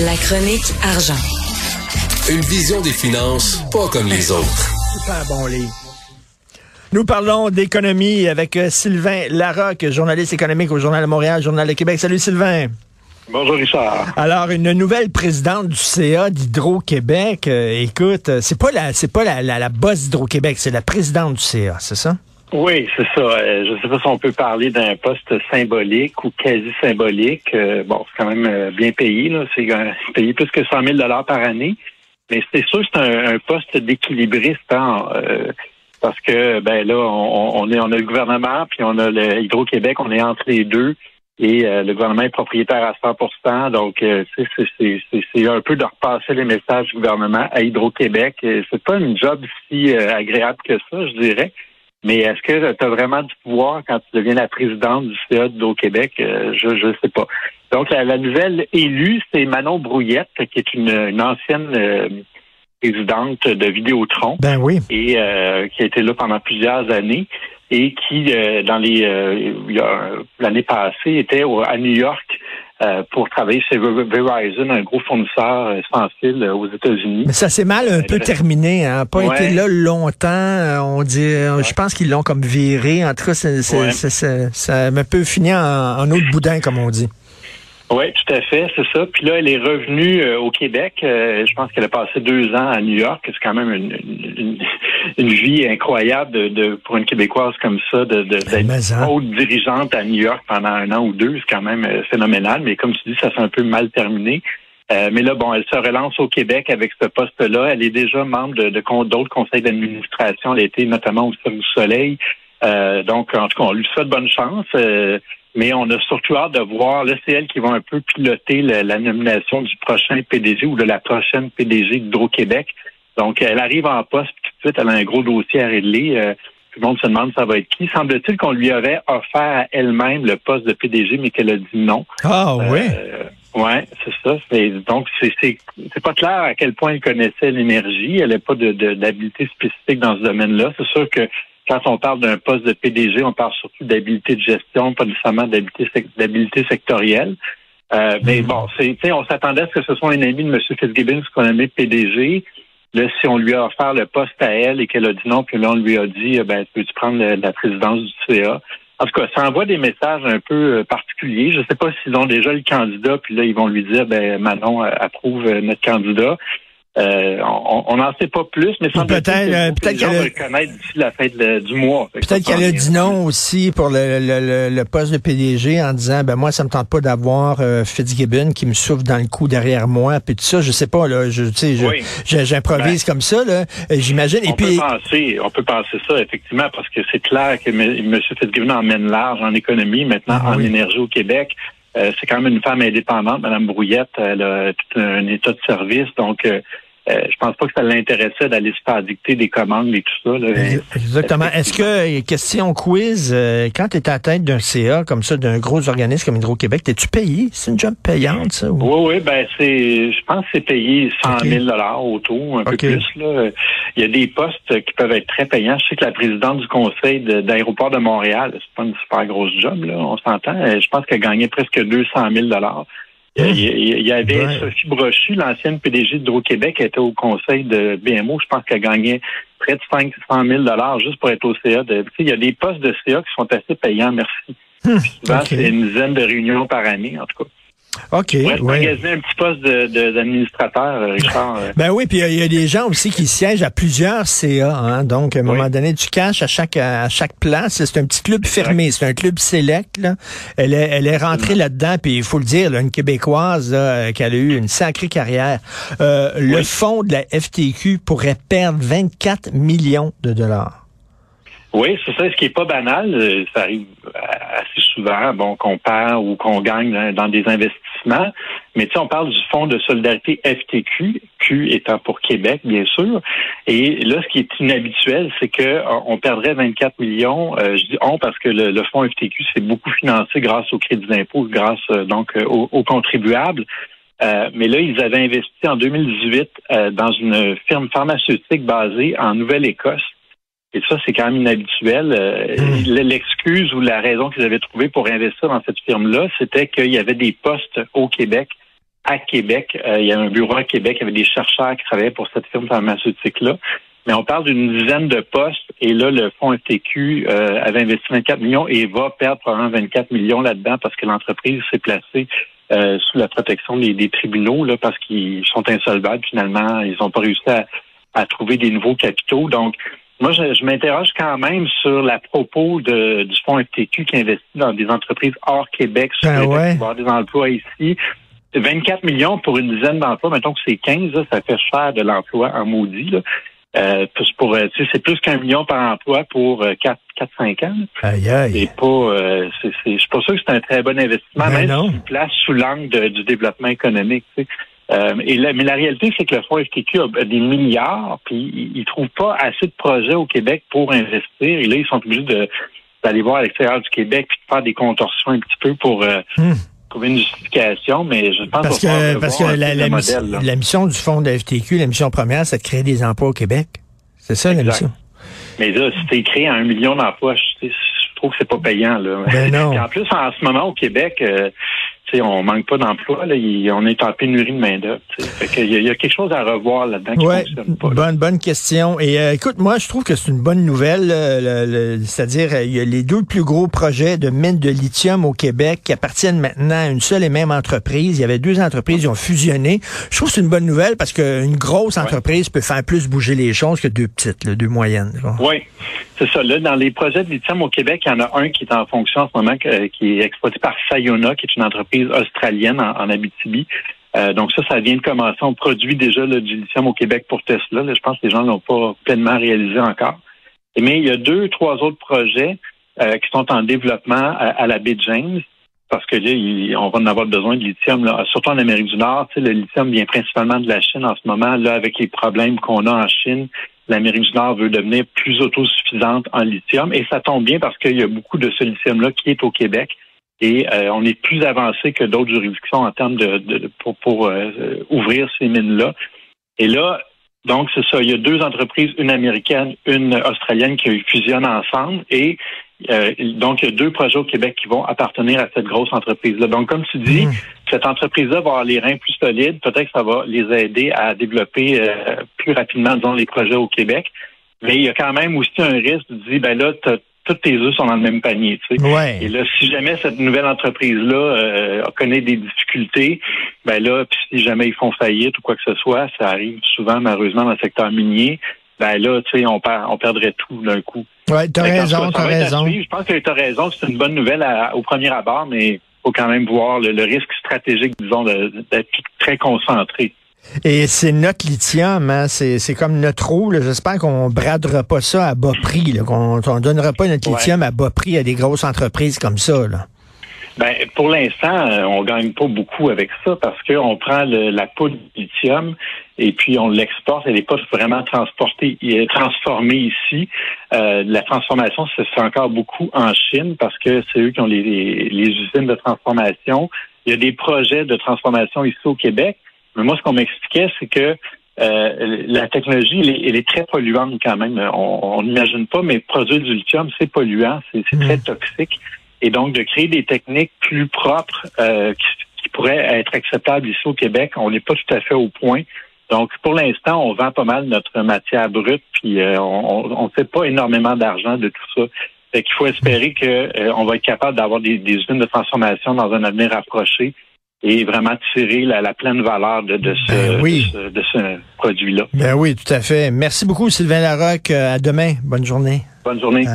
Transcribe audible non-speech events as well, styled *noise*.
La chronique argent. Une vision des finances pas comme les autres. Super bon livre. Nous parlons d'économie avec euh, Sylvain Larocque, journaliste économique au Journal de Montréal, Journal de Québec. Salut Sylvain. Bonjour Richard. Alors une nouvelle présidente du CA d'Hydro-Québec. euh, écoute, euh, c'est pas la c'est pas la, la, la boss d'Hydro-Québec, c'est la présidente du CA, c'est ça? Oui, c'est ça. Euh, je ne sais pas si on peut parler d'un poste symbolique ou quasi symbolique. Euh, bon, c'est quand même euh, bien payé. Là. C'est payé plus que 100 000 par année. Mais c'est sûr que c'est un, poste d'équilibriste. Hein, parce que ben là, on, est, on a le gouvernement, puis on a le Hydro-Québec, on est entre les deux. Et le gouvernement est propriétaire à 100% donc c'est, un peu de repasser les messages du gouvernement à Hydro-Québec. C'est pas une job si agréable que ça, je dirais. Mais est-ce que tu as vraiment du pouvoir quand tu deviens la présidente du CA d'Hydro-Québec? Euh, je ne sais pas. Donc, la, la nouvelle élue, c'est Manon Brouillette, qui est une, une ancienne euh, présidente de Vidéotron Ben oui. et euh, qui a été là pendant plusieurs années et qui, euh, dans les euh, l'année passée, était au- à New York euh, pour travailler chez Ver- Verizon, un gros fournisseur euh, sans fil euh, aux États-Unis. Mais ça s'est mal un peu terminé, hein. Pas Ouais. été là longtemps. On dit, je pense qu'ils l'ont comme viré. En tout cas, ça m'a peu fini en, en de boudin, comme on dit. Oui, tout à fait, c'est ça. Puis là, elle est revenue euh, au Québec. Euh, je pense qu'elle a passé deux ans à New York. C'est quand même une, une, une- une vie incroyable de, de- pour une Québécoise comme ça, de, de, d'être mais hein. haute dirigeante à New York pendant un an ou deux. C'est quand même euh, phénoménal. Mais comme tu dis, ça s'est un peu mal terminé. Euh, mais là, bon, elle se relance au Québec avec ce poste-là. Elle est déjà membre de, de d'autres conseils d'administration. Elle a été notamment au Cirque du Soleil. Euh, donc, en tout cas, on lui souhaite bonne chance. Euh, mais on a surtout hâte de voir, là, c'est elle qui va un peu piloter la, la nomination du prochain PDG ou de la prochaine PDG d'Hydro-Québec. Donc, elle arrive en poste, suite, elle a un gros dossier à régler. Euh, tout le monde se demande ça va être qui. Semble-t-il qu'on lui aurait offert à elle-même le poste de PDG, mais qu'elle a dit non. Ah oui. Euh, ouais, c'est ça. C'est- donc, c'est, c'est, c'est pas clair à quel point elle connaissait l'énergie. Elle n'a pas de, d'habilité spécifique dans ce domaine-là. C'est sûr que quand on parle d'un poste de PDG, on parle surtout d'habilité de gestion, pas nécessairement d'habilité, sec- d'habilité sectorielle. Euh, Mais bon, c'est, tu sais, on s'attendait à ce que ce soit un ami de M. Fitzgibbon, ce qu'on a mis PDG. Là, si on lui a offert le poste à elle et qu'elle a dit non, puis là, on lui a dit, eh ben, peux-tu prendre la, présidence du CA? En tout cas, ça envoie des messages un peu euh, particuliers. Je ne sais pas s'ils ont déjà le candidat, puis là, ils vont lui dire, ben, Manon euh, approuve euh, notre candidat. Euh, on n'en sait pas plus, mais semble peut-être, euh, peut-être gens qu'elle a- vont le connaître d'ici la fin de- du mois. Que Peut-être qu'elle a dit non aussi pour le, le- le- le poste de PDG en disant ben moi ça me tente pas d'avoir euh, Fitzgibbon qui me souffle dans le cou derrière moi puis tout ça je sais pas là je tu sais je- Oui. j'improvise comme ça là euh, j'imagine et on puis peut penser, on peut penser ça effectivement parce que c'est clair que M. Fitzgibbon emmène large en économie, maintenant Ah en oui. énergie au Québec. Euh, c'est quand même une femme indépendante, Mme Brouillette. Elle a tout un état de service, donc euh, euh, je pense pas que ça l'intéressait d'aller se faire dicter des commandes et tout ça. là. exactement est-ce que question quiz euh, quand tu es à la tête d'un CA comme ça d'un gros organisme comme Hydro-Québec t'es-tu payé? C'est une job payante ça ou- Oui, oui, ben c'est, je pense que c'est payé 100 Ok. 000 dollars autour, un peu plus. Là. Il y a des postes qui peuvent être très payants. Je sais que la présidente du conseil de- d'aéroport de Montréal, c'est pas une super grosse job, là, on s'entend. Euh, Je pense qu'elle gagnait presque 200 000 dollars. Il y avait Ouais. Sophie Brochu, l'ancienne PDG d'Hydro-Québec, qui était au conseil de BMO. Je pense qu'elle gagnait près de 500 000 dollars juste pour être au CA. De, tu sais, il y a des postes de CA qui sont assez payants, merci. Hum, Souvent, c'est une dizaine de réunions par année, en tout cas. Ok Ouais, ouais. un petit poste d'administrateur, euh, *laughs* Richard. euh. Ben oui, puis il y a- il y, a des gens aussi qui siègent à plusieurs CA, hein, donc à un moment Oui. donné du cash à chaque à chaque place. C'est un petit club fermé, c'est un club select. Là. Elle est elle est rentrée là-dedans, puis il faut le dire, là, une québécoise là, euh, qui a eu une sacrée carrière. Euh, Le fonds de la FTQ pourrait perdre 24 millions de dollars. Oui, c'est ça. Ce qui est pas banal, euh, ça arrive euh, assez souvent, bon, qu'on perd ou qu'on gagne dans, des investissements. Mais tu sais, on parle du Fonds de solidarité FTQ, Q étant pour Québec, bien sûr. Et là, ce qui est inhabituel, c'est que euh, on perdrait 24 millions. Euh, je dis on parce que le, le Fonds FTQ s'est beaucoup financé grâce au crédit d'impôt, grâce donc aux, aux contribuables. Euh, mais là, ils avaient investi en 2018 euh, dans une firme pharmaceutique basée en Nouvelle-Écosse. Et ça, c'est quand même inhabituel. Euh, Mm. L'excuse ou la raison qu'ils avaient trouvée pour investir dans cette firme-là, c'était qu'il y avait des postes au Québec à Québec. Euh, il y a un bureau à Québec, il y avait des chercheurs qui travaillaient pour cette firme pharmaceutique-là. Mais on parle d'une dizaine de postes et là, le fonds FTQ euh, avait investi 24 millions et va perdre probablement 24 millions là-dedans parce que l'entreprise s'est placée euh, sous la protection des, tribunaux là, parce qu'ils sont insolvables finalement. Ils n'ont pas réussi à, trouver des nouveaux capitaux. Donc, moi, je, m'interroge quand même sur la propos de, du fonds FTQ qui investit dans des entreprises hors Québec, sur ben ouais. des emplois ici. 24 millions pour une dizaine d'emplois, mettons que c'est 15, ça fait cher de l'emploi en maudit. Là. Euh, pour, euh, c'est plus qu'un million par emploi pour euh, 4, 4-5 ans. Aïe, aïe. Pas, euh, c'est, c'est, je suis pas sûr que c'est un très bon investissement, ben même si place sous l'angle du développement économique. Tu sais. Euh, et mais la réalité, c'est que le fonds FTQ a des milliards, puis ils ne trouvent pas assez de projets au Québec pour investir. Et là, ils sont obligés d'aller voir à l'extérieur du Québec puis de faire des contorsions un petit peu pour euh, trouver une justification. Mais je pense parce que, parce que la, la, la, mission du fonds de FTQ, la mission première, c'est de créer des emplois au Québec. C'est ça la mission. Mais là, si tu créé un million d'emplois, je, trouve que c'est pas payant. Là. Ben *laughs* non. en plus, en ce moment, au Québec, euh, on manque pas d'emploi. on est en pénurie de main-d'œuvre. Il y, a quelque chose à revoir là-dedans qui ouais, Bonne, bonne question. Et euh, écoute, moi, je trouve que c'est une bonne nouvelle. C'est-à-dire, il y a les deux plus gros projets de mines de lithium au Québec qui appartiennent maintenant à une seule et même entreprise. Il y avait deux entreprises qui ont fusionné. Je trouve que c'est une bonne nouvelle parce qu'une grosse entreprise peut faire plus bouger les choses que deux petites, deux moyennes. Oui, c'est ça. Là, dans les projets de lithium au Québec, il y en a un qui est en fonction en ce moment, qui est exploité par Sayona, qui est une entreprise australienne en, Abitibi. Euh, donc ça, ça vient de commencer. On produit déjà le du lithium au Québec pour Tesla. je pense que les gens ne l'ont pas pleinement réalisé encore. Mais il y a deux, trois autres projets euh, qui sont en développement à, la baie James parce que là, on va en avoir besoin de lithium, surtout en Amérique du Nord. le lithium vient principalement de la Chine en ce moment. Là, avec les problèmes qu'on a en Chine, l'Amérique du Nord veut devenir plus autosuffisante en lithium. Et ça tombe bien parce qu'il y a beaucoup de ce lithium-là qui est au Québec et euh, on est plus avancé que d'autres juridictions en termes de, pour, euh, ouvrir ces mines-là. Et là, donc c'est ça, il y a deux entreprises, une américaine, une australienne qui fusionnent ensemble et euh, donc il y a deux projets au Québec qui vont appartenir à cette grosse entreprise-là. Donc comme tu dis, mmh. cette entreprise-là va avoir les reins plus solides, peut-être que ça va les aider à développer plus rapidement, disons, les projets au Québec. Mais il y a quand même aussi un risque de dire, ben là, toutes tes œufs sont dans le même panier. Tu sais. Et là, si jamais cette nouvelle entreprise-là euh, connaît des difficultés, ben là, puis si jamais ils font faillite ou quoi que ce soit, ça arrive souvent malheureusement dans le secteur minier. Ben là, tu sais, on, on perdrait tout d'un coup. Ouais, t'as raison, t'as raison. Je pense que t'as raison, c'est une bonne nouvelle au premier abord, mais faut quand même voir le risque stratégique, disons, d'être très concentré. Et c'est notre lithium, hein? c'est comme notre eau. J'espère qu'on bradera pas ça à bas prix, qu'on ne donnera pas notre lithium à bas prix à des grosses entreprises comme ça. Là. Ben, pour l'instant, euh, on gagne pas beaucoup avec ça parce qu'on prend la poudre de lithium et puis on l'exporte. Elle n'est pas vraiment transportée, transformée ici. Euh, la transformation se fait encore beaucoup en Chine parce que c'est eux qui ont les, les usines de transformation. Il y a des projets de transformation ici au Québec. Mais moi, ce qu'on m'expliquait, c'est que euh, la technologie, elle est, très polluante quand même. On n'imagine pas, mais produire du lithium, c'est polluant, c'est très mm. toxique. Et donc, de créer des techniques plus propres euh, qui, pourraient être acceptables ici au Québec, on n'est pas tout à fait au point. Donc, pour l'instant, on vend pas mal notre matière brute, puis euh, on ne fait pas énormément d'argent de tout ça. Fait qu'il faut espérer qu'on va être capable d'avoir des, des usines de transformation dans un avenir approché et vraiment tirer la, pleine valeur de, ben ce, de ce, produit-là. Ben oui, tout à fait. Merci beaucoup, Sylvain Larocque. À demain. Bonne journée. Bonne journée.